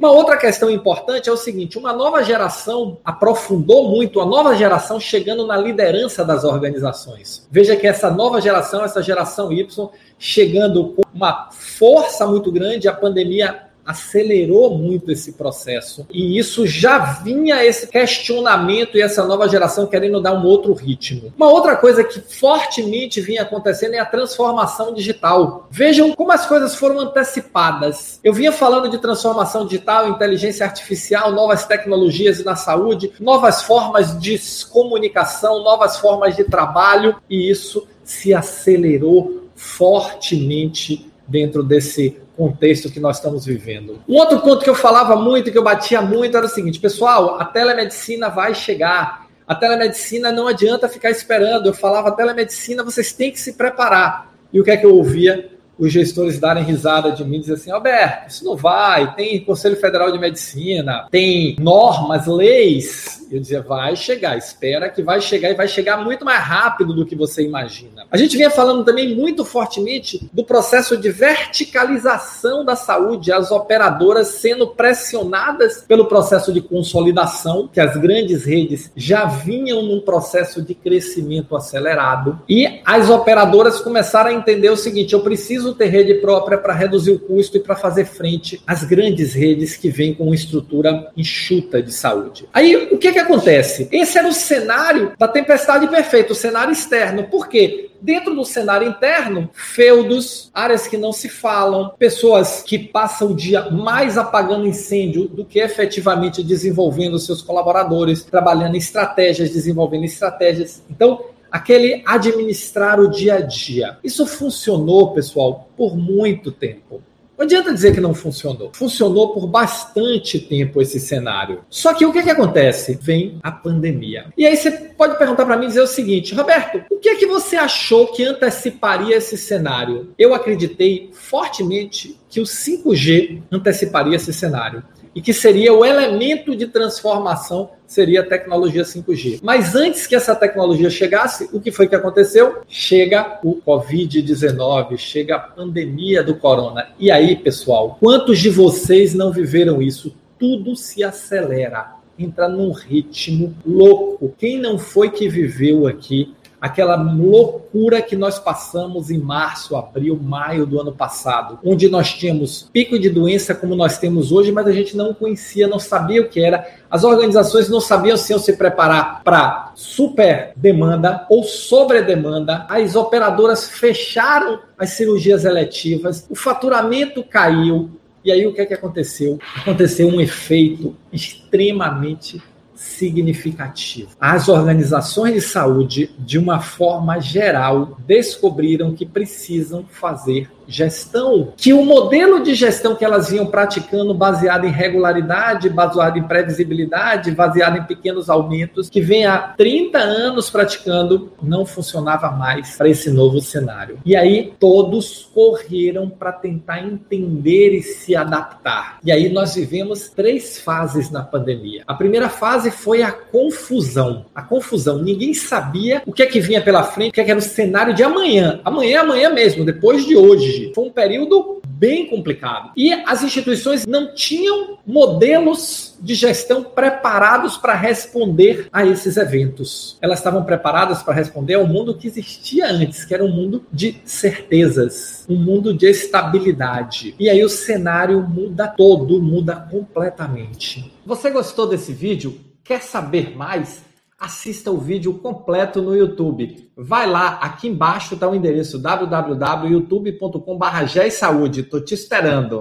Uma outra questão importante é o seguinte: uma nova geração aprofundou muito, a nova geração chegando na liderança das organizações. Veja que essa nova geração, essa geração Y, chegando com uma força muito grande, a pandemia acelerou muito esse processo. E isso já vinha esse questionamento e essa nova geração querendo dar um outro ritmo. Uma outra coisa que fortemente vinha acontecendo é a transformação digital. Vejam como as coisas foram antecipadas. Eu vinha falando de transformação digital, inteligência artificial, novas tecnologias na saúde, novas formas de comunicação, novas formas de trabalho, e isso se acelerou fortemente dentro desse contexto que nós estamos vivendo. Um outro ponto que eu falava muito, que eu batia muito, era o seguinte: pessoal, a telemedicina vai chegar. A telemedicina não adianta ficar esperando. Eu falava, telemedicina, vocês têm que se preparar. E o que é que eu ouvia? Os gestores darem risada de mim dizer assim: Alberto, isso não vai. Tem Conselho Federal de Medicina, tem normas, leis eu dizia, vai chegar, espera que vai chegar e vai chegar muito mais rápido do que você imagina. A gente vinha falando também muito fortemente do processo de verticalização da saúde, as operadoras sendo pressionadas pelo processo de consolidação, que as grandes redes já vinham num processo de crescimento acelerado, e as operadoras começaram a entender o seguinte: eu preciso ter rede própria para reduzir o custo e para fazer frente às grandes redes que vêm com uma estrutura enxuta de saúde. Aí, o que, é que acontece? Esse era o cenário da tempestade perfeita, o cenário externo. Por quê? Dentro do cenário interno, feudos, áreas que não se falam, pessoas que passam o dia mais apagando incêndio do que efetivamente desenvolvendo seus colaboradores, trabalhando em estratégias, desenvolvendo estratégias. Então, aquele administrar o dia a dia. Isso funcionou, pessoal, por muito tempo. Não adianta dizer que não funcionou. Funcionou por bastante tempo esse cenário. Só que o que, que acontece? Vem a pandemia. E aí você pode perguntar para mim e dizer o seguinte, Roberto, que é que você achou que anteciparia esse cenário? Eu acreditei fortemente que o 5G anteciparia esse cenário e que seria o elemento de transformação seria a tecnologia 5G. Mas antes que essa tecnologia chegasse, o que foi que aconteceu? Chega o Covid-19, chega a pandemia do corona. E aí, pessoal, quantos de vocês não viveram isso? Tudo se acelera, entra num ritmo louco. Quem não foi que viveu aqui aquela loucura que nós passamos em março, abril, maio do ano passado, onde nós tínhamos pico de doença como nós temos hoje, mas a gente não conhecia, não sabia o que era. As organizações não sabiam se iam se preparar para super demanda ou sobre demanda. As operadoras fecharam as cirurgias eletivas, o faturamento caiu. E aí o que é que aconteceu? Aconteceu um efeito extremamente significativo. As organizações de saúde, de uma forma geral, descobriram que precisam fazer gestão, que o modelo de gestão que elas vinham praticando, baseado em regularidade, baseado em previsibilidade, baseado em pequenos aumentos, que vem há 30 anos praticando, não funcionava mais para esse novo cenário. E aí todos correram para tentar entender e se adaptar. E aí nós vivemos três fases na pandemia. A primeira fase foi a confusão. A confusão. Ninguém sabia o que é que vinha pela frente, o que, é que era o cenário de amanhã. Amanhã, amanhã mesmo, depois de hoje foi um período bem complicado. E as instituições não tinham modelos de gestão preparados para responder a esses eventos. Elas estavam preparadas para responder ao mundo que existia antes, que era um mundo de certezas, um mundo de estabilidade. E aí o cenário muda todo, muda completamente. Você gostou desse vídeo? Quer saber mais? assista o vídeo completo no YouTube. Vai lá, aqui embaixo está o endereço www.youtube.com.br. Estou te esperando.